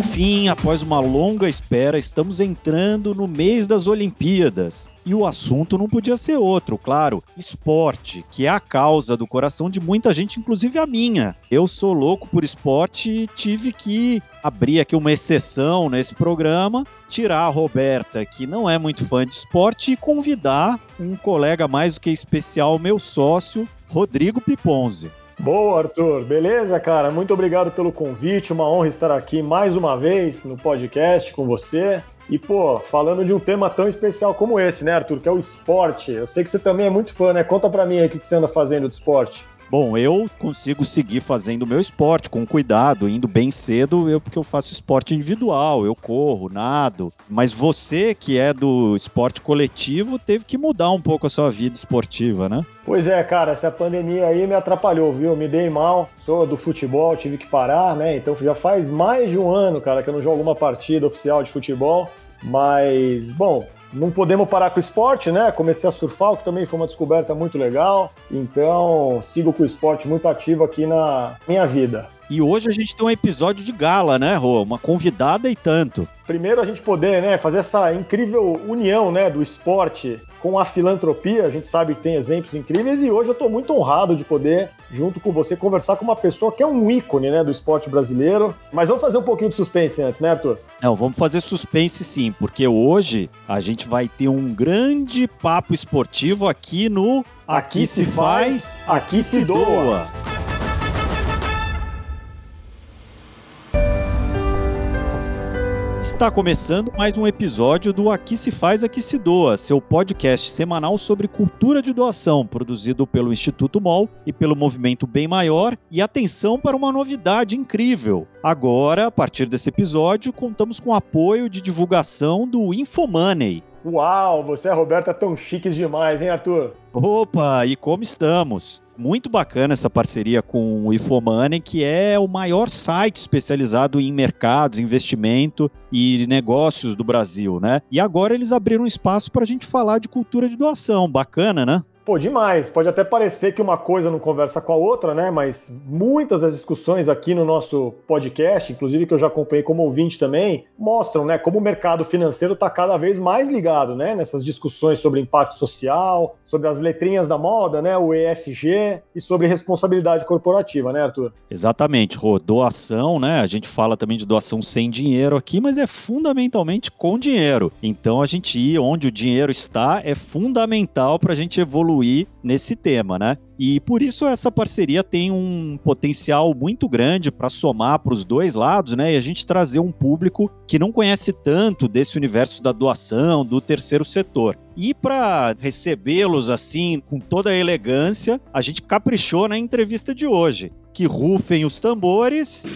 Enfim, após uma longa espera, estamos entrando no mês das Olimpíadas. E o assunto não podia ser outro, claro, esporte, que é a causa do coração de muita gente, inclusive a minha. Eu sou louco por esporte e tive que abrir aqui uma exceção nesse programa, tirar a Roberta, que não é muito fã de esporte, e convidar um colega mais do que especial, meu sócio, Rodrigo Piponzi. Boa, Arthur. Beleza, cara? Muito obrigado pelo convite. Uma honra estar aqui mais uma vez no podcast com você. E, pô, falando de um tema tão especial como esse, né, Arthur? Que é o esporte. Eu sei que você também é muito fã, né? Conta pra mim aí o que você anda fazendo de esporte. Bom, eu consigo seguir fazendo o meu esporte com cuidado, indo bem cedo, eu porque eu faço esporte individual, eu corro, nado. Mas você que é do esporte coletivo teve que mudar um pouco a sua vida esportiva, né? Pois é, cara, essa pandemia aí me atrapalhou, viu? Me dei mal, sou do futebol, tive que parar, né? Então já faz mais de um ano, cara, que eu não jogo uma partida oficial de futebol. Mas, bom, não podemos parar com o esporte, né? Comecei a surfar, o que também foi uma descoberta muito legal. Então, sigo com o esporte muito ativo aqui na minha vida. E hoje a gente tem um episódio de gala, né, Rô? Uma convidada e tanto. Primeiro a gente poder, né, fazer essa incrível união, né, do esporte com a filantropia. A gente sabe que tem exemplos incríveis e hoje eu estou muito honrado de poder, junto com você, conversar com uma pessoa que é um ícone, né, do esporte brasileiro. Mas vamos fazer um pouquinho de suspense antes, né, Arthur? Não, vamos fazer suspense sim, porque hoje a gente vai ter um grande papo esportivo aqui no Aqui, aqui se faz, aqui se doa. Está começando mais um episódio do Aqui se faz, aqui se doa, seu podcast semanal sobre cultura de doação, produzido pelo Instituto MOL e pelo Movimento Bem Maior. E atenção para uma novidade incrível. Agora, a partir desse episódio, contamos com apoio de divulgação do Infomoney. Uau, você e a Roberta tão chiques demais, hein, Arthur? Opa, e como estamos? Muito bacana essa parceria com o Infomoney, que é o maior site especializado em mercados, investimento e negócios do Brasil, né? E agora eles abriram espaço para a gente falar de cultura de doação. Bacana, né? Pô, demais. Pode até parecer que uma coisa não conversa com a outra, né? Mas muitas das discussões aqui no nosso podcast, inclusive que eu já acompanhei como ouvinte também, mostram, né, como o mercado financeiro está cada vez mais ligado, né, nessas discussões sobre impacto social, sobre as letrinhas da moda, né, o ESG e sobre responsabilidade corporativa, né, Arthur? Exatamente, Rô. Doação, né? A gente fala também de doação sem dinheiro aqui, mas é fundamentalmente com dinheiro. Então a gente ir onde o dinheiro está é fundamental para a gente evoluir evoluir nesse tema, né? E por isso essa parceria tem um potencial muito grande para somar para os dois lados, né? E a gente trazer um público que não conhece tanto desse universo da doação, do terceiro setor. E para recebê-los assim, com toda a elegância, a gente caprichou na entrevista de hoje. Que rufem os tambores.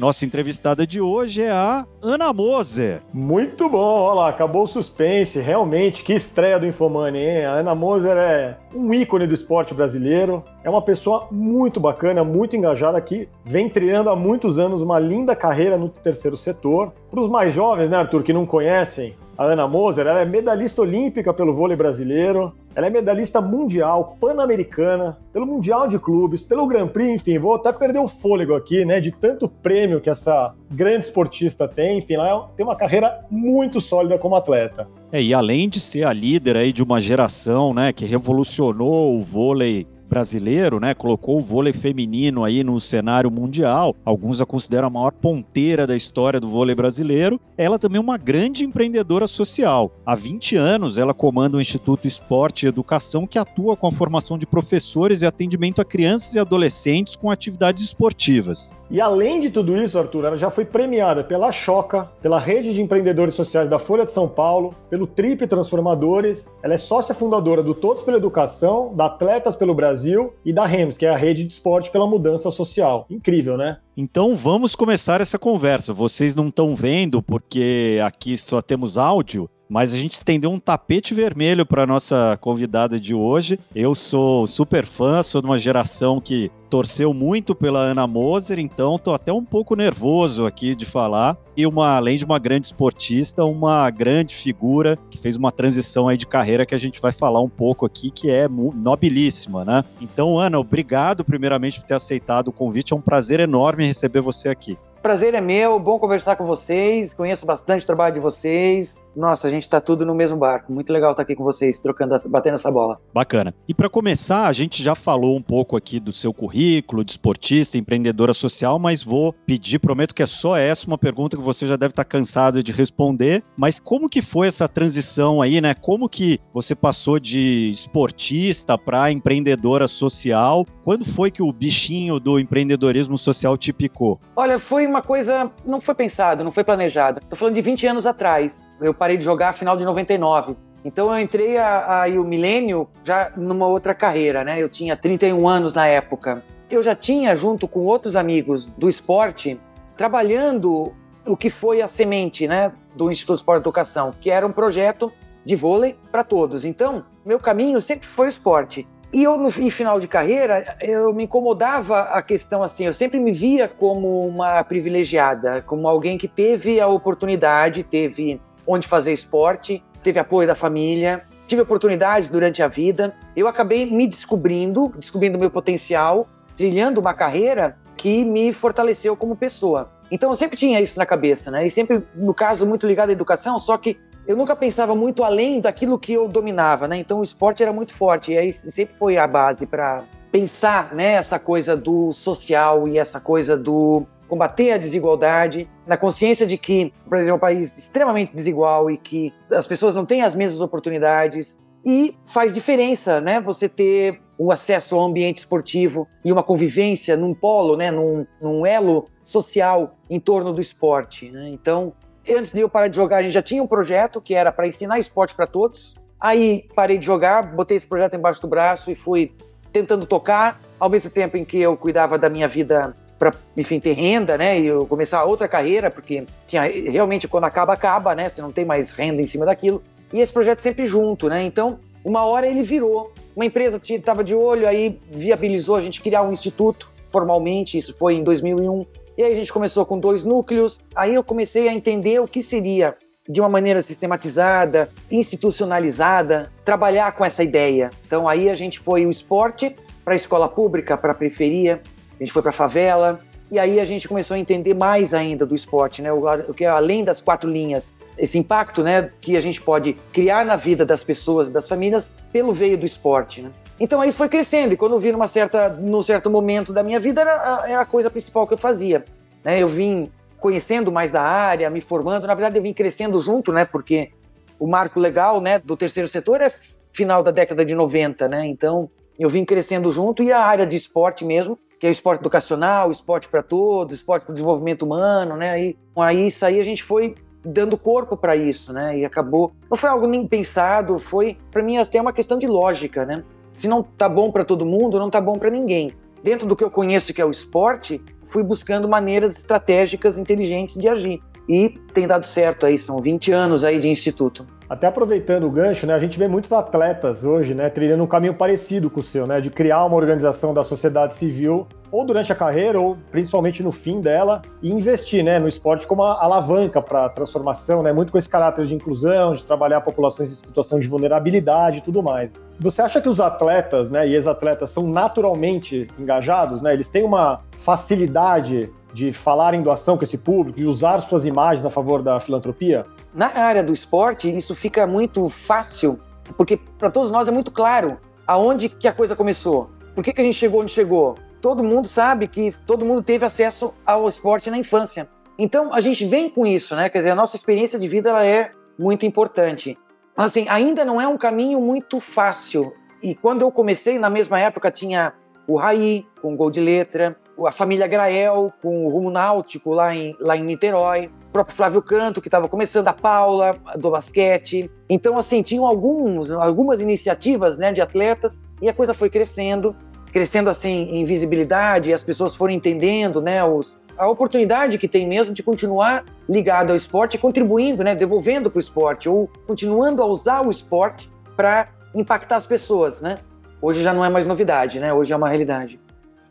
Nossa entrevistada de hoje é a Ana Moser. Muito bom, olha lá, acabou o suspense, realmente, que estreia do Infomani, hein? A Ana Moser é um ícone do esporte brasileiro, é uma pessoa muito bacana, muito engajada, que vem trilhando há muitos anos uma linda carreira no terceiro setor. Para os mais jovens, né, Arthur, que não conhecem, a Ana Moser, ela é medalhista olímpica pelo vôlei brasileiro, ela é medalhista mundial, pan-americana, pelo Mundial de Clubes, pelo Grand Prix, enfim, vou até perder o fôlego aqui, né, de tanto prêmio que essa grande esportista tem, enfim, ela tem uma carreira muito sólida como atleta. É, e além de ser a líder aí de uma geração, né, que revolucionou o vôlei brasileiro, né? Colocou o vôlei feminino aí no cenário mundial. Alguns a consideram a maior ponteira da história do vôlei brasileiro. Ela também é uma grande empreendedora social. Há 20 anos, ela comanda o Instituto Esporte e Educação, que atua com a formação de professores e atendimento a crianças e adolescentes com atividades esportivas. E além de tudo isso, Arthur, ela já foi premiada pela Choca, pela Rede de Empreendedores Sociais da Folha de São Paulo, pelo Trip Transformadores. Ela é sócia fundadora do Todos pela Educação, da Atletas pelo Brasil e da REMS, que é a Rede de Esporte pela Mudança Social. Incrível, né? Então vamos começar essa conversa. Vocês não estão vendo porque aqui só temos áudio, mas a gente estendeu um tapete vermelho para nossa convidada de hoje. Eu sou super fã, sou de uma geração que torceu muito pela Ana Moser, então tô até um pouco nervoso aqui de falar. E uma, além de uma grande esportista, uma grande figura que fez uma transição aí de carreira que a gente vai falar um pouco aqui, que é nobilíssima, né? Então, Ana, obrigado primeiramente por ter aceitado o convite. É um prazer enorme receber você aqui. Prazer é meu, bom conversar com vocês. Conheço bastante o trabalho de vocês. Nossa, a gente tá tudo no mesmo barco. Muito legal estar aqui com vocês, trocando, batendo essa bola. Bacana. E para começar, a gente já falou um pouco aqui do seu currículo de esportista, empreendedora social, mas vou pedir, prometo que é só essa uma pergunta que você já deve estar cansado de responder. Mas como que foi essa transição aí, né? Como que você passou de esportista para empreendedora social? Quando foi que o bichinho do empreendedorismo social te picou? Olha, foi uma coisa, não foi pensado, não foi planejado. Tô falando de 20 anos atrás. Eu parei de jogar final de 99. Então eu entrei aí o milênio já numa outra carreira, né? Eu tinha 31 anos na época. Eu já tinha, junto com outros amigos do esporte, trabalhando o que foi a semente, né, do Instituto Esporte e Educação, que era um projeto de vôlei para todos. Então, meu caminho sempre foi o esporte. E eu, no final de carreira, eu me incomodava a questão assim, eu sempre me via como uma privilegiada, como alguém que teve a oportunidade, teve onde fazer esporte, teve apoio da família, tive oportunidades durante a vida. Eu acabei me descobrindo, descobrindo meu potencial, trilhando uma carreira que me fortaleceu como pessoa. Então eu sempre tinha isso na cabeça, né? E sempre, no caso, muito ligado à educação, só que eu nunca pensava muito além daquilo que eu dominava, né? Então o esporte era muito forte e aí sempre foi a base para pensar, né, essa coisa do social e essa coisa do combater a desigualdade, na consciência de que o Brasil é um país extremamente desigual e que as pessoas não têm as mesmas oportunidades e faz diferença, né? Você ter o acesso ao ambiente esportivo e uma convivência num polo, né, num, num elo social em torno do esporte. Né? Então, antes de eu parar de jogar, a gente já tinha um projeto que era para ensinar esporte para todos. Aí parei de jogar, botei esse projeto embaixo do braço e fui tentando tocar, ao mesmo tempo em que eu cuidava da minha vida para, enfim, ter renda, né? E eu começar outra carreira, porque tinha realmente quando acaba acaba, né? Você não tem mais renda em cima daquilo. E esse projeto sempre junto, né? Então, uma hora ele virou. Uma empresa estava de olho, aí viabilizou a gente criar um instituto formalmente, isso foi em 2001. E aí a gente começou com dois núcleos. Aí eu comecei a entender o que seria, de uma maneira sistematizada, institucionalizada, trabalhar com essa ideia. Então aí a gente foi o esporte para a escola pública, para a periferia, a gente foi para a favela. E aí a gente começou a entender mais ainda do esporte, né? O que é além das quatro linhas, esse impacto, né, que a gente pode criar na vida das pessoas, das famílias, pelo veio do esporte, né? Então aí foi crescendo, e quando eu vi numa certa, num certo momento da minha vida, era, era a coisa principal que eu fazia. Né? Eu vim conhecendo mais da área, me formando, na verdade eu vim crescendo junto, né? Porque o marco legal né, do terceiro setor é final da década de 90, né? Então eu vim crescendo junto e a área de esporte mesmo, que é esporte educacional, esporte para todos, esporte para o desenvolvimento humano, né? Aí, aí isso aí a gente foi dando corpo para isso, né? E acabou, não foi algo nem pensado, foi para mim até uma questão de lógica, né? Se não tá bom para todo mundo, não tá bom para ninguém. Dentro do que eu conheço que é o esporte, fui buscando maneiras estratégicas inteligentes de agir. E tem dado certo aí, são 20 anos aí de instituto. Até aproveitando o gancho, né, a gente vê muitos atletas hoje, né, trilhando um caminho parecido com o seu, né, de criar uma organização da sociedade civil ou durante a carreira ou principalmente no fim dela e investir, né, no esporte como alavanca para a transformação, né, muito com esse caráter de inclusão, de trabalhar populações em situação de vulnerabilidade e tudo mais. Você acha que os atletas, né, e ex-atletas são naturalmente engajados, né? Eles têm uma facilidade de falar em doação com esse público, de usar suas imagens a favor da filantropia? Na área do esporte, isso fica muito fácil, porque para todos nós é muito claro aonde que a coisa começou. Por que, que a gente chegou onde chegou? Todo mundo sabe que todo mundo teve acesso ao esporte na infância. Então a gente vem com isso, né? Quer dizer, a nossa experiência de vida ela é muito importante. Mas assim, ainda não é um caminho muito fácil. E quando eu comecei, na mesma época, tinha o Raí, com gol de letra, a família Grael com o rumo náutico lá em, lá em Niterói, o próprio Flávio Canto, que estava começando, a Paula, do basquete. Então, assim, tinham alguns, algumas iniciativas né, de atletas e a coisa foi crescendo, crescendo assim em visibilidade, as pessoas foram entendendo né, os, a oportunidade que tem mesmo de continuar ligado ao esporte, contribuindo, né, devolvendo para o esporte ou continuando a usar o esporte para impactar as pessoas, né? Hoje já não é mais novidade, né? Hoje é uma realidade.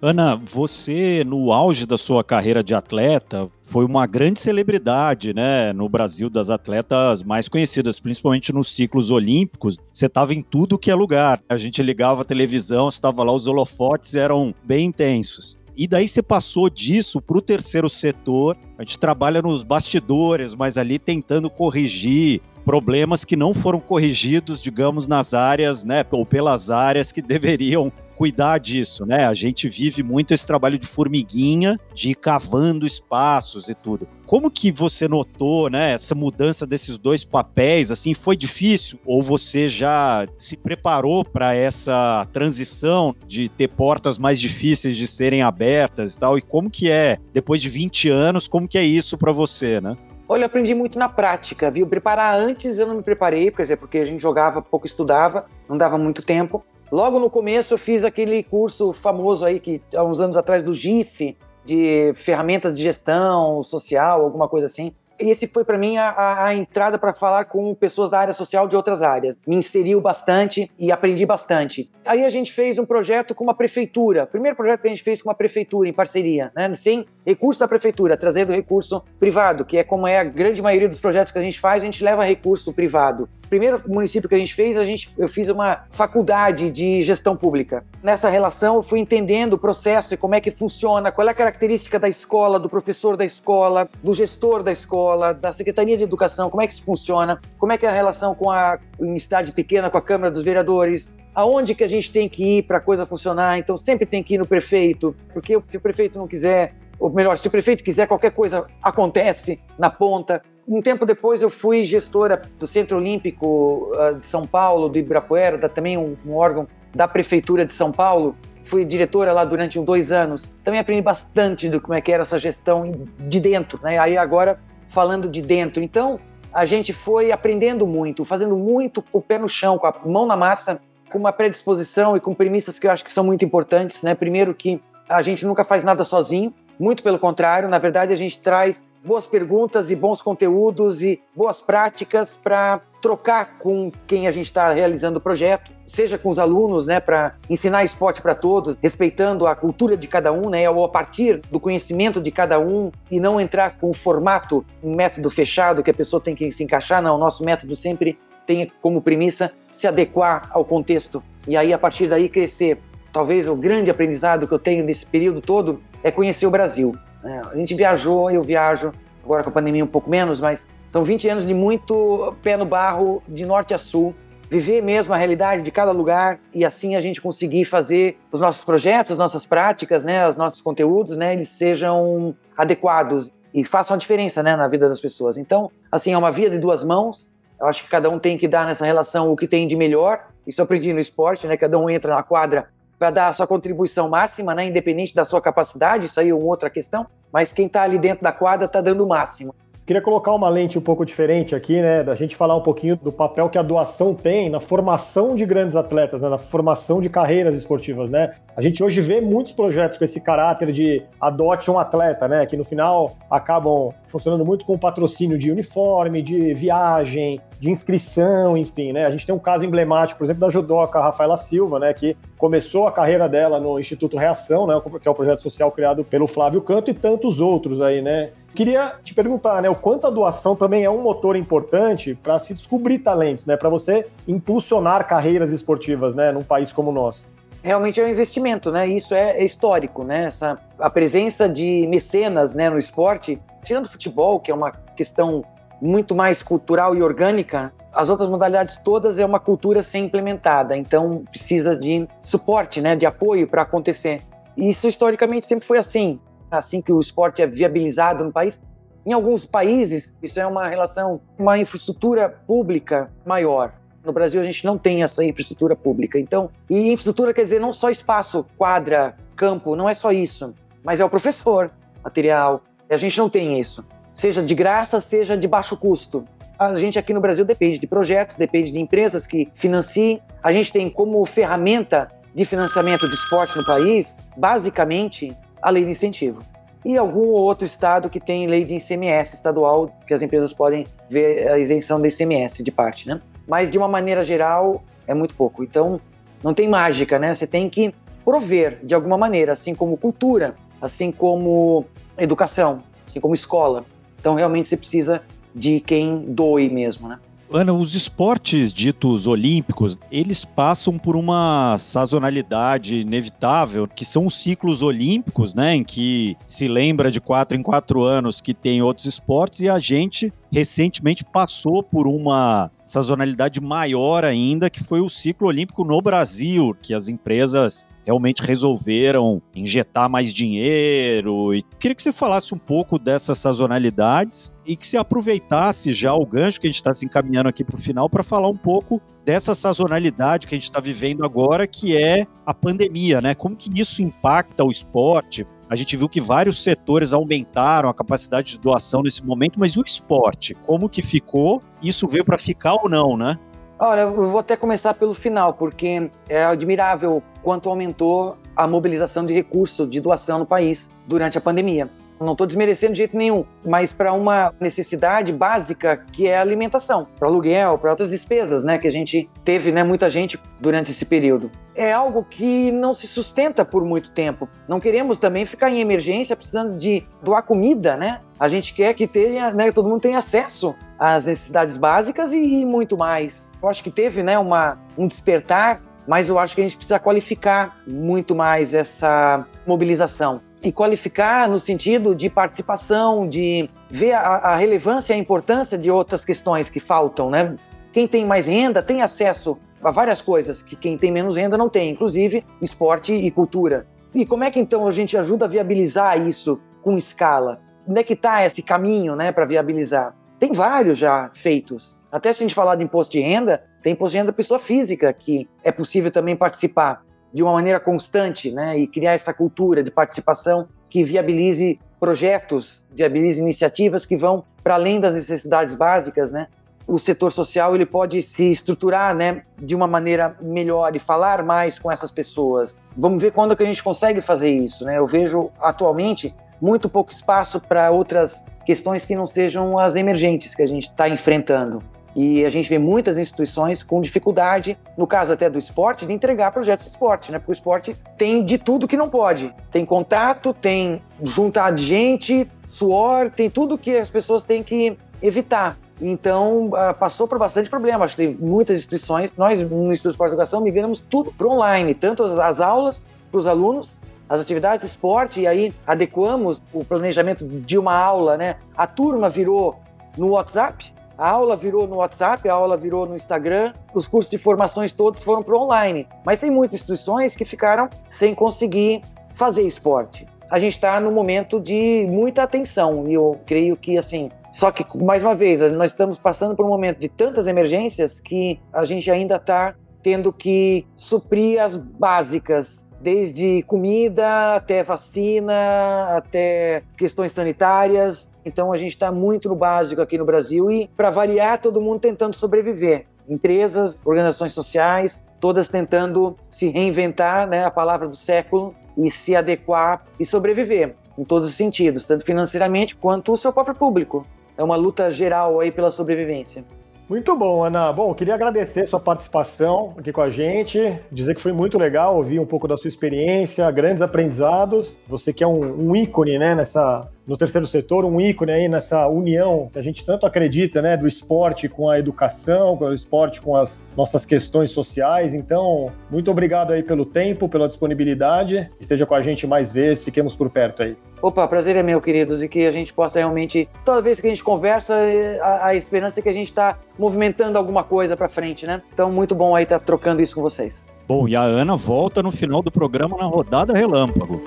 Ana, você no auge da sua carreira de atleta foi uma grande celebridade, né, no Brasil das atletas mais conhecidas, principalmente nos ciclos olímpicos. Você estava em tudo que é lugar. A gente ligava a televisão, estava lá, os holofotes eram bem intensos. E daí você passou disso para o terceiro setor. A gente trabalha nos bastidores, mas ali tentando corrigir problemas que não foram corrigidos, digamos, nas áreas, né, ou pelas áreas que deveriam cuidar disso, né? A gente vive muito esse trabalho de formiguinha, de ir cavando espaços e tudo. Como que você notou, né, essa mudança desses dois papéis? Assim, foi difícil ou você já se preparou para essa transição de ter portas mais difíceis de serem abertas e tal? E como que é depois de 20 anos, como que é isso para você, né? Olha, eu aprendi muito na prática, viu? Preparar antes eu não me preparei, quer dizer, porque a gente jogava, pouco estudava, não dava muito tempo. Logo no começo eu fiz aquele curso famoso aí que há uns anos atrás do GIF, de ferramentas de gestão social, alguma coisa assim esse foi para mim a, a, a entrada para falar com pessoas da área social de outras áreas. Me inseriu bastante e aprendi bastante. Aí a gente fez um projeto com uma prefeitura. Primeiro projeto que a gente fez com uma prefeitura em parceria, né? sem recurso da prefeitura, trazendo recurso privado, que é como é a grande maioria dos projetos que a gente faz, a gente leva recurso privado primeiro município que a gente fez, a gente, eu fiz uma faculdade de gestão pública. Nessa relação, eu fui entendendo o processo e como é que funciona, qual é a característica da escola, do professor da escola, do gestor da escola, da Secretaria de Educação, como é que isso funciona, como é que é a relação com a cidade pequena, com a Câmara dos Vereadores, aonde que a gente tem que ir para a coisa funcionar. Então, sempre tem que ir no prefeito, porque se o prefeito não quiser, ou melhor, se o prefeito quiser, qualquer coisa acontece na ponta. Um tempo depois eu fui gestora do Centro Olímpico uh, de São Paulo, do Ibirapuera, da, também um, um, órgão da Prefeitura de São Paulo. Fui diretora lá durante dois anos. Também aprendi bastante do como é que era essa gestão de dentro, né? Aí agora falando de dentro. Então a gente foi aprendendo muito, fazendo muito com o pé no chão, com a mão na massa, com uma predisposição e com premissas que eu acho que são muito importantes, né? Primeiro que a gente nunca faz nada sozinho, muito pelo contrário, na verdade a gente traz boas perguntas e bons conteúdos e boas práticas para trocar com quem a gente está realizando o projeto, seja com os alunos, né, para ensinar esporte para todos, respeitando a cultura de cada um, né, ou a partir do conhecimento de cada um e não entrar com um formato, um método fechado que a pessoa tem que se encaixar, não, o nosso método sempre tem como premissa se adequar ao contexto e aí a partir daí crescer. Talvez o grande aprendizado que eu tenho nesse período todo é conhecer o Brasil. É, a gente viajou, eu viajo, agora com a pandemia um pouco menos, mas são 20 anos de muito pé no barro, de norte a sul, viver mesmo a realidade de cada lugar e assim a gente conseguir fazer os nossos projetos, as nossas práticas, né, os nossos conteúdos, né, eles sejam adequados e façam a diferença, né, na vida das pessoas. Então, assim, é uma via de duas mãos. Eu acho que cada um tem que dar nessa relação o que tem de melhor. Isso eu aprendi no esporte, né? Cada um entra na quadra para dar a sua contribuição máxima, né, independente da sua capacidade, isso aí é uma outra questão, mas quem está ali dentro da quadra está dando o máximo. Queria colocar uma lente um pouco diferente aqui, né? Da gente falar um pouquinho do papel que a doação tem na formação de grandes atletas, né, na formação de carreiras esportivas, né? A gente hoje vê muitos projetos com esse caráter de adote um atleta, né? Que no final acabam funcionando muito com patrocínio de uniforme, de viagem, de inscrição, enfim, né? A gente tem um caso emblemático, por exemplo, da judoca Rafaela Silva, né? Que começou a carreira dela no Instituto Reação, né? Que é o projeto social criado pelo Flávio Canto e tantos outros aí, né? Queria te perguntar, né, o quanto a doação também é um motor importante para se descobrir talentos, né, para você impulsionar carreiras esportivas, né, num país como o nosso. Realmente é um investimento, né? Isso é, é histórico, né? Essa a presença de mecenas, né, no esporte, tirando o futebol, que é uma questão muito mais cultural e orgânica, as outras modalidades todas é uma cultura sem implementada, então precisa de suporte, né, de apoio para acontecer. Isso historicamente sempre foi assim assim que o esporte é viabilizado no país. Em alguns países, isso é uma relação, uma infraestrutura pública maior. No Brasil, a gente não tem essa infraestrutura pública. Então, e infraestrutura quer dizer não só espaço, quadra, campo, não é só isso, mas é o professor, material. A gente não tem isso. Seja de graça, seja de baixo custo. A gente aqui no Brasil depende de projetos, depende de empresas que financiem. A gente tem como ferramenta de financiamento de esporte no país, basicamente, a lei de incentivo. e algum outro estado que tem lei de ICMS estadual, que as empresas podem ver a isenção do ICMS de parte, né? Mas de uma maneira geral é muito pouco. Então não tem mágica, né? Você tem que prover de alguma maneira, assim como cultura, assim como educação, assim como escola. Então realmente você precisa de quem doe mesmo, né? Ana, os esportes ditos olímpicos, eles passam por uma sazonalidade inevitável, que são os ciclos olímpicos, né, em que se lembra de quatro em quatro anos que tem outros esportes, e a gente recentemente passou por uma sazonalidade maior ainda, que foi o ciclo olímpico no Brasil, que as empresas realmente resolveram injetar mais dinheiro. E queria que você falasse um pouco dessas sazonalidades e que se aproveitasse já o gancho que a gente está se encaminhando aqui para o final para falar um pouco dessa sazonalidade que a gente está vivendo agora, que é a pandemia, né? Como que isso impacta o esporte? A gente viu que vários setores aumentaram a capacidade de doação nesse momento, mas o esporte? Como que ficou? Isso veio para ficar ou não, né? Olha, eu vou até começar pelo final, porque é admirável quanto aumentou a mobilização de recursos de doação no país durante a pandemia. Não estou desmerecendo de jeito nenhum, mas para uma necessidade básica que é a alimentação, para aluguel, para outras despesas, né, que a gente teve, né, muita gente durante esse período. É algo que não se sustenta por muito tempo. Não queremos também ficar em emergência precisando de doar comida, né? A gente quer que tenha, né, todo mundo tenha acesso às necessidades básicas e, e muito mais. Eu acho que teve né, uma, um despertar, mas eu acho que a gente precisa qualificar muito mais essa mobilização. E qualificar no sentido de participação, de ver a, a relevância e a importância de outras questões que faltam. Né? Quem tem mais renda tem acesso várias coisas que quem tem menos renda não tem, inclusive esporte e cultura. E como é que então a gente ajuda a viabilizar isso com escala? Onde é que está esse caminho né, para viabilizar? Tem vários já feitos. Até se a gente falar de imposto de renda, tem imposto de renda pessoa física, que é possível também participar de uma maneira constante, né? E criar essa cultura de participação que viabilize projetos, viabilize iniciativas que vão para além das necessidades básicas, né? O setor social ele pode se estruturar, né, de uma maneira melhor e falar mais com essas pessoas. Vamos ver quando que a gente consegue fazer isso, né? Eu vejo atualmente muito pouco espaço para outras questões que não sejam as emergentes que a gente está enfrentando. E a gente vê muitas instituições com dificuldade, no caso até do esporte, de entregar projetos de esporte, né? Porque o esporte tem de tudo que não pode. Tem contato, tem juntar gente, suor, tem tudo que as pessoas têm que evitar. Então, ah, passou por bastante problema. Acho que tem muitas instituições. Nós, no Instituto de Esporte e Educação, migramos tudo para online, tanto as aulas para os alunos, as atividades de esporte, e aí adequamos o planejamento de uma aula, né? A turma virou no WhatsApp, a aula virou no WhatsApp, a aula virou no Instagram, os cursos de formações todos foram para online. Mas tem muitas instituições que ficaram sem conseguir fazer esporte. A gente está no momento de muita atenção e eu creio que assim. Só que, mais uma vez, nós estamos passando por um momento de tantas emergências que a gente ainda está tendo que suprir as básicas desde comida até vacina, até questões sanitárias. Então a gente está muito no básico aqui no Brasil e, para variar, todo mundo tentando sobreviver. Empresas, organizações sociais, todas tentando se reinventar, né, a palavra do século, e se adequar e sobreviver em todos os sentidos, tanto financeiramente quanto o seu próprio público. É uma luta geral aí pela sobrevivência. Muito bom, Ana. Bom, queria agradecer sua participação aqui com a gente, dizer que foi muito legal ouvir um pouco da sua experiência, grandes aprendizados. Você que é um, um ícone, né, nessa no terceiro setor, um ícone aí nessa união que a gente tanto acredita, né, do esporte com a educação, com o esporte com as nossas questões sociais. Então, muito obrigado aí pelo tempo, pela disponibilidade. Esteja com a gente mais vezes, fiquemos por perto aí. Opa, prazer é meu, queridos, e que a gente possa realmente, toda vez que a gente conversa, a, a esperança é que a gente está movimentando alguma coisa para frente, né? Então, muito bom aí estar tá trocando isso com vocês. Bom, e a Ana volta no final do programa na rodada relâmpago.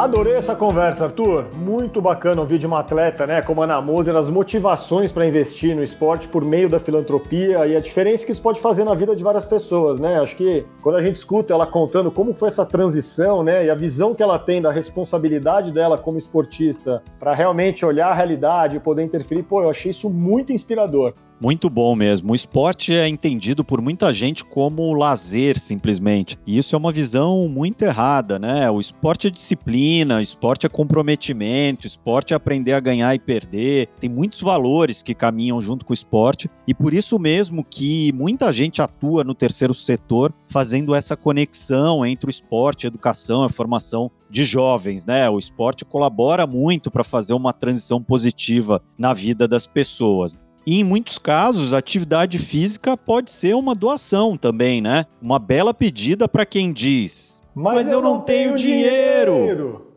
Adorei essa conversa, Arthur. Muito bacana ouvir de uma atleta, né, como a Ana Moser, as motivações para investir no esporte por meio da filantropia e a diferença que isso pode fazer na vida de várias pessoas, né? Acho que quando a gente escuta ela contando como foi essa transição, né, e a visão que ela tem da responsabilidade dela como esportista para realmente olhar a realidade e poder interferir, pô, eu achei isso muito inspirador. Muito bom mesmo. O esporte é entendido por muita gente como lazer, simplesmente. E isso é uma visão muito errada, né? O esporte é disciplina, esporte é comprometimento, esporte é aprender a ganhar e perder. Tem muitos valores que caminham junto com o esporte e por isso mesmo que muita gente atua no terceiro setor fazendo essa conexão entre o esporte, a educação, a formação de jovens, né? O esporte colabora muito para fazer uma transição positiva na vida das pessoas. E em muitos casos, a atividade física pode ser uma doação também, né? Uma bela pedida para quem diz: Mas, Mas eu, eu, não tenho, tenho dinheiro. dinheiro.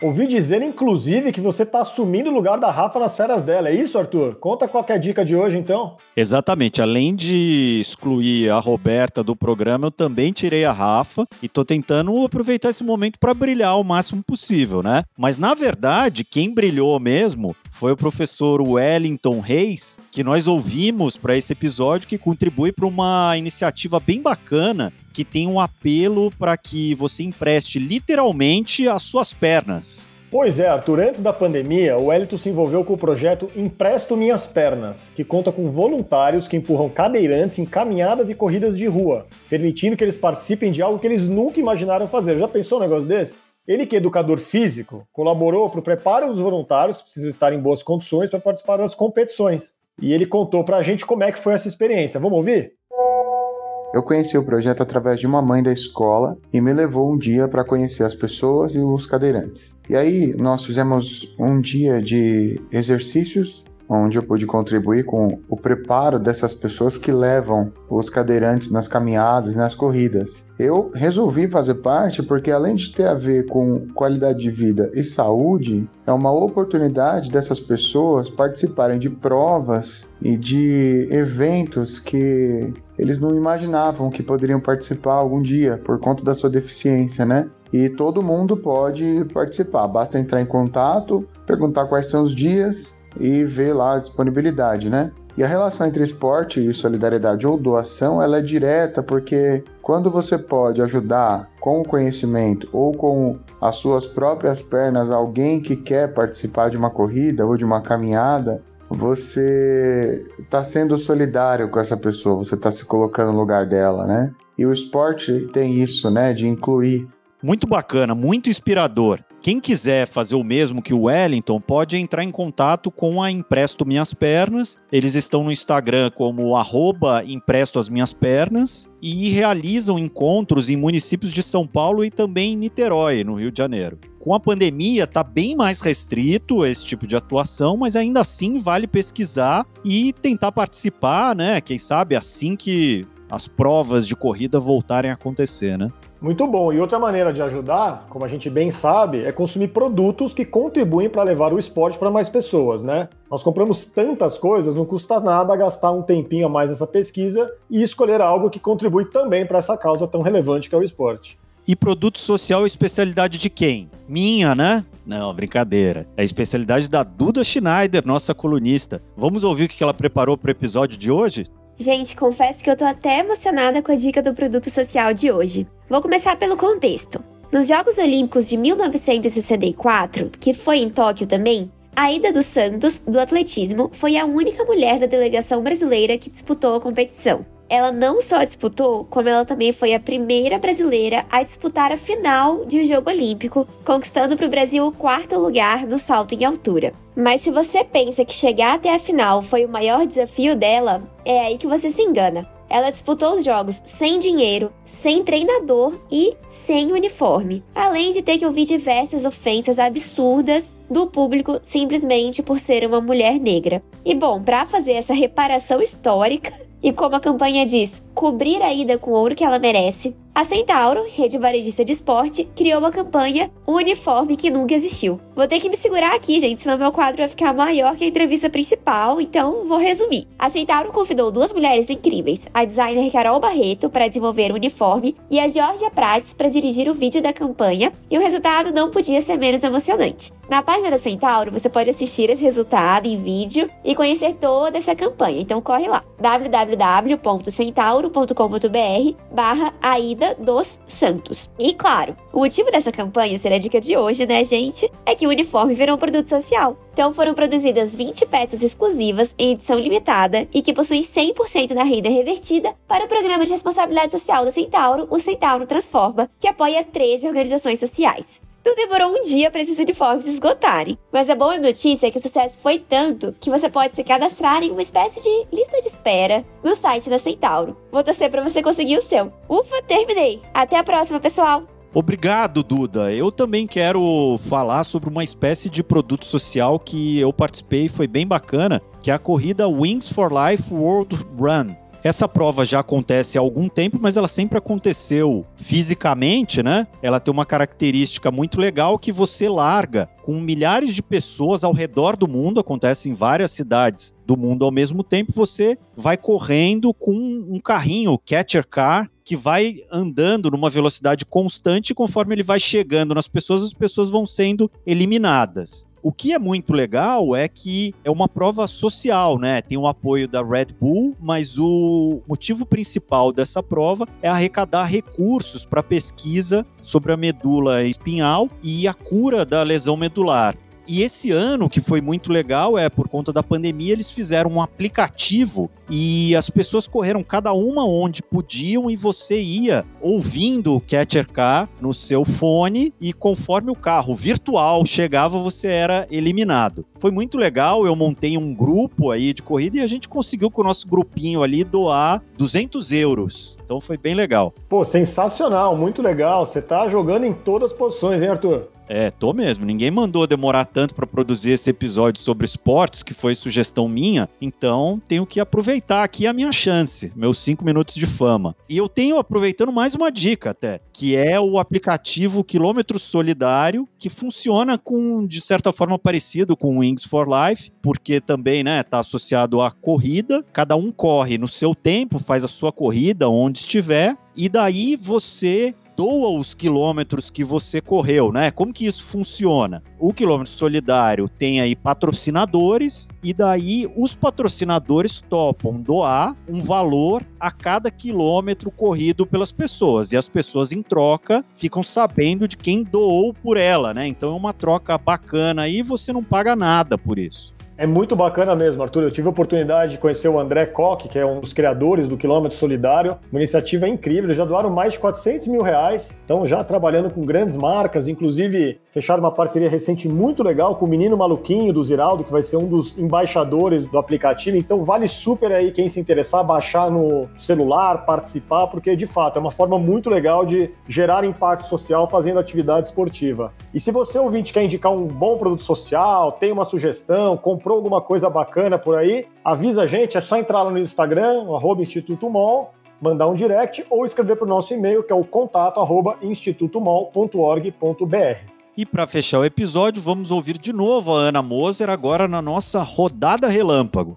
Ouvi dizer, inclusive, que você está assumindo o lugar da Rafa nas férias dela. É isso, Arthur? Conta qual é a dica de hoje, então. Exatamente. Além de excluir a Roberta do programa, eu também tirei a Rafa e estou tentando aproveitar esse momento para brilhar o máximo possível, né? Mas, na verdade, quem brilhou mesmo foi o professor Wellington Reis, que nós ouvimos para esse episódio, que contribui para uma iniciativa bem bacana que tem um apelo para que você empreste literalmente as suas pernas. Pois é, Arthur, antes da pandemia, o Wellington se envolveu com o projeto Empresto Minhas Pernas, que conta com voluntários que empurram cadeirantes em caminhadas e corridas de rua, permitindo que eles participem de algo que eles nunca imaginaram fazer. Já pensou um negócio desse? Ele, que é educador físico, colaborou para o preparo dos voluntários, precisam estar em boas condições para participar das competições. E ele contou para a gente como é que foi essa experiência. Vamos ouvir? Eu conheci o projeto através de uma mãe da escola e me levou um dia para conhecer as pessoas e os cadeirantes. E aí nós fizemos um dia de exercícios onde eu pude contribuir com o preparo dessas pessoas que levam os cadeirantes nas caminhadas, nas corridas. Eu resolvi fazer parte porque, além de ter a ver com qualidade de vida e saúde, é uma oportunidade dessas pessoas participarem de provas e de eventos que eles não imaginavam que poderiam participar algum dia por conta da sua deficiência, né? E todo mundo pode participar, basta entrar em contato, perguntar quais são os dias e ver lá a disponibilidade, né? E a relação entre esporte e solidariedade ou doação, ela é direta porque quando você pode ajudar com o conhecimento ou com as suas próprias pernas alguém que quer participar de uma corrida ou de uma caminhada, você está sendo solidário com essa pessoa, você está se colocando no lugar dela, né? E o esporte tem isso, né, de incluir. Muito bacana, muito inspirador. Quem quiser fazer o mesmo que o Wellington pode entrar em contato com a Empresto Minhas Pernas. Eles estão no Instagram como arroba Empresto as Minhas Pernas e realizam encontros em municípios de São Paulo e também em Niterói, no Rio de Janeiro. Com a pandemia, está bem mais restrito esse tipo de atuação, mas ainda assim vale pesquisar e tentar participar, né? Quem sabe assim que as provas de corrida voltarem a acontecer, né? Muito bom. E outra maneira de ajudar, como a gente bem sabe, é consumir produtos que contribuem para levar o esporte para mais pessoas, né? Nós compramos tantas coisas, não custa nada gastar um tempinho a mais nessa pesquisa e escolher algo que contribui também para essa causa tão relevante que é o esporte. E produto social é especialidade de quem? Minha, né? Não, brincadeira. É a especialidade da Duda Schneider, nossa colunista. Vamos ouvir o que ela preparou para o episódio de hoje? Gente, confesso que eu tô até emocionada com a dica do produto social de hoje. Vou começar pelo contexto. Nos Jogos Olímpicos de 1964, que foi em Tóquio também, a Ida dos Santos, do atletismo, foi a única mulher da delegação brasileira que disputou a competição. Ela não só disputou, como ela também foi a primeira brasileira a disputar a final de um jogo olímpico, conquistando para o Brasil o quarto lugar no salto em altura. Mas se você pensa que chegar até a final foi o maior desafio dela, é aí que você se engana. Ela disputou os jogos sem dinheiro, sem treinador e sem uniforme, além de ter que ouvir diversas ofensas absurdas do público simplesmente por ser uma mulher negra. E bom, para fazer essa reparação histórica, e como a campanha diz, cobrir a ida com o ouro que ela merece, a Centauro, rede varejista de esporte, criou a campanha Um Uniforme que Nunca Existiu. Vou ter que me segurar aqui, gente, senão meu quadro vai ficar maior que a entrevista principal, então vou resumir. A Centauro convidou duas mulheres incríveis, a designer Carol Barreto para desenvolver o uniforme e a Georgia Prates para dirigir o vídeo da campanha, e o resultado não podia ser menos emocionante. Na página da Centauro, você pode assistir esse resultado em vídeo e conhecer toda essa campanha, então corre lá, www www.centauro.com.br barra Aida dos Santos. E claro, o motivo dessa campanha ser a dica de hoje, né, gente, é que o uniforme virou um produto social. Então foram produzidas 20 peças exclusivas em edição limitada e que possuem 100% da renda revertida para o programa de responsabilidade social da Centauro, o Centauro Transforma, que apoia 13 organizações sociais. Não demorou um dia para esses uniformes esgotarem. Mas a boa notícia é que o sucesso foi tanto que você pode se cadastrar em uma espécie de lista de espera no site da Centauro. Vou torcer para você conseguir o seu. Ufa, terminei! Até a próxima, pessoal! Obrigado, Duda. Eu também quero falar sobre uma espécie de produto social que eu participei e foi bem bacana, que é a corrida Wings for Life World Run. Essa prova já acontece há algum tempo, mas ela sempre aconteceu fisicamente, né? Ela tem uma característica muito legal que você larga com milhares de pessoas ao redor do mundo, acontece em várias cidades do mundo ao mesmo tempo, você vai correndo com um carrinho, catcher car, que vai andando numa velocidade constante conforme ele vai chegando nas pessoas, as pessoas vão sendo eliminadas. O que é muito legal é que é uma prova social, né? Tem o apoio da Red Bull, mas o motivo principal dessa prova é arrecadar recursos para pesquisa sobre a medula espinhal e a cura da lesão medular. E esse ano, que foi muito legal, é por conta da pandemia, eles fizeram um aplicativo e as pessoas correram cada uma onde podiam e você ia ouvindo o Catcher Car no seu fone e conforme o carro virtual chegava, você era eliminado. Foi muito legal, eu montei um grupo aí de corrida e a gente conseguiu com o nosso grupinho ali doar 200 euros. Então foi bem legal. Pô, sensacional, muito legal. Você tá jogando em todas as posições, hein, Arthur? É, tô mesmo. Ninguém mandou demorar tanto para produzir esse episódio sobre esportes, que foi sugestão minha. Então, tenho que aproveitar aqui a minha chance, meus cinco minutos de fama. E eu tenho aproveitando mais uma dica até, que é o aplicativo Quilômetro Solidário, que funciona com de certa forma parecido com o Wings for Life, porque também, né, tá associado à corrida. Cada um corre no seu tempo, faz a sua corrida onde estiver, e daí você doa os quilômetros que você correu, né? Como que isso funciona? O quilômetro solidário tem aí patrocinadores e daí os patrocinadores topam doar um valor a cada quilômetro corrido pelas pessoas e as pessoas em troca ficam sabendo de quem doou por ela, né? Então é uma troca bacana aí, você não paga nada por isso. É muito bacana mesmo, Arthur. Eu tive a oportunidade de conhecer o André Koch, que é um dos criadores do Quilômetro Solidário. Uma iniciativa incrível. Já doaram mais de 400 mil reais. Então, já trabalhando com grandes marcas. Inclusive, fecharam uma parceria recente muito legal com o Menino Maluquinho do Ziraldo, que vai ser um dos embaixadores do aplicativo. Então, vale super aí quem se interessar, baixar no celular, participar, porque, de fato, é uma forma muito legal de gerar impacto social fazendo atividade esportiva. E se você, ouvinte, quer indicar um bom produto social, tem uma sugestão, comprou comprou alguma coisa bacana por aí, avisa a gente, é só entrar lá no Instagram, arroba Instituto Mol, mandar um direct ou escrever para o nosso e-mail, que é o contato arroba institutomol.org.br. E para fechar o episódio, vamos ouvir de novo a Ana Moser agora na nossa rodada relâmpago.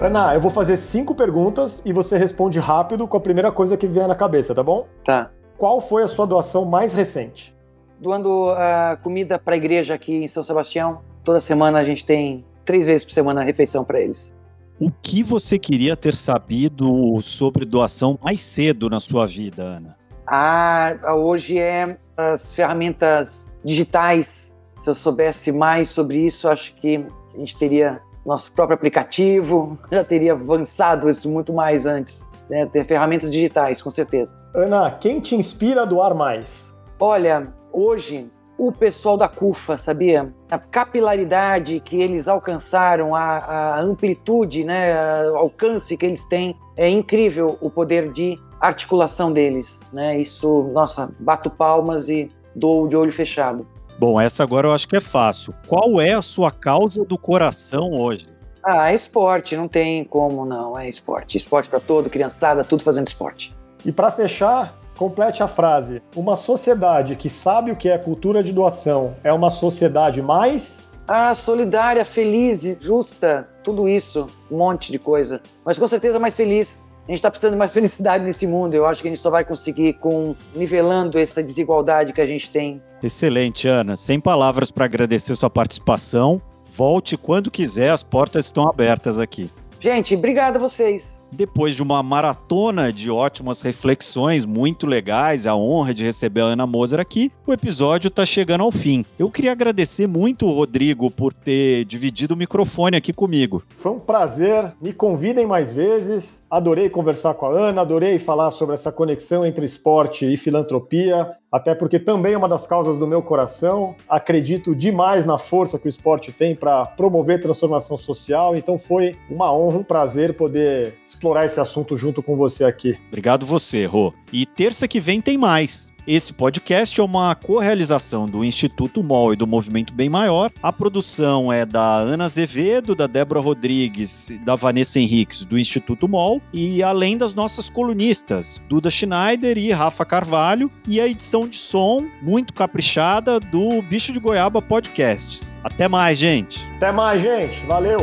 Ana, eu vou fazer cinco perguntas e você responde rápido com a primeira coisa que vier na cabeça, tá bom? Tá. Qual foi a sua doação mais recente? Doando uh, comida para a igreja aqui em São Sebastião. Toda semana a gente tem três vezes por semana refeição para eles. O que você queria ter sabido sobre doação mais cedo na sua vida, Ana? Ah, hoje é as ferramentas digitais. Se eu soubesse mais sobre isso, acho que a gente teria nosso próprio aplicativo, já teria avançado isso muito mais antes. Né? Ter ferramentas digitais, com certeza. Ana, quem te inspira a doar mais? Olha, hoje o pessoal da CUFA, sabia? A capilaridade que eles alcançaram, a, a amplitude, né, o alcance que eles têm, é incrível o poder de articulação deles, né? Isso, nossa, bato palmas e dou de olho fechado. Bom, essa agora eu acho que é fácil. Qual é a sua causa do coração hoje? Ah, é esporte, não tem como não, é esporte. Esporte para todo, criançada, tudo fazendo esporte. E para fechar, Complete a frase. Uma sociedade que sabe o que é cultura de doação é uma sociedade mais. Ah, solidária, feliz, justa, tudo isso, um monte de coisa. Mas com certeza mais feliz. A gente está precisando de mais felicidade nesse mundo. Eu acho que a gente só vai conseguir com nivelando essa desigualdade que a gente tem. Excelente, Ana. Sem palavras para agradecer sua participação. Volte quando quiser, as portas estão abertas aqui. Gente, obrigado a vocês. Depois de uma maratona de ótimas reflexões muito legais, a honra de receber a Ana Moser aqui, o episódio está chegando ao fim. Eu queria agradecer muito o Rodrigo por ter dividido o microfone aqui comigo. Foi um prazer. Me convidem mais vezes. Adorei conversar com a Ana, adorei falar sobre essa conexão entre esporte e filantropia, até porque também é uma das causas do meu coração. Acredito demais na força que o esporte tem para promover transformação social, então foi uma honra, um prazer poder explorar esse assunto junto com você aqui. Obrigado você, Rô. E terça que vem tem mais. Esse podcast é uma co-realização do Instituto MOL e do Movimento Bem Maior. A produção é da Ana Azevedo, da Débora Rodrigues, da Vanessa Henriques, do Instituto MOL, e além das nossas colunistas, Duda Schneider e Rafa Carvalho, e a edição de som muito caprichada do Bicho de Goiaba Podcasts. Até mais, gente! Até mais, gente! Valeu!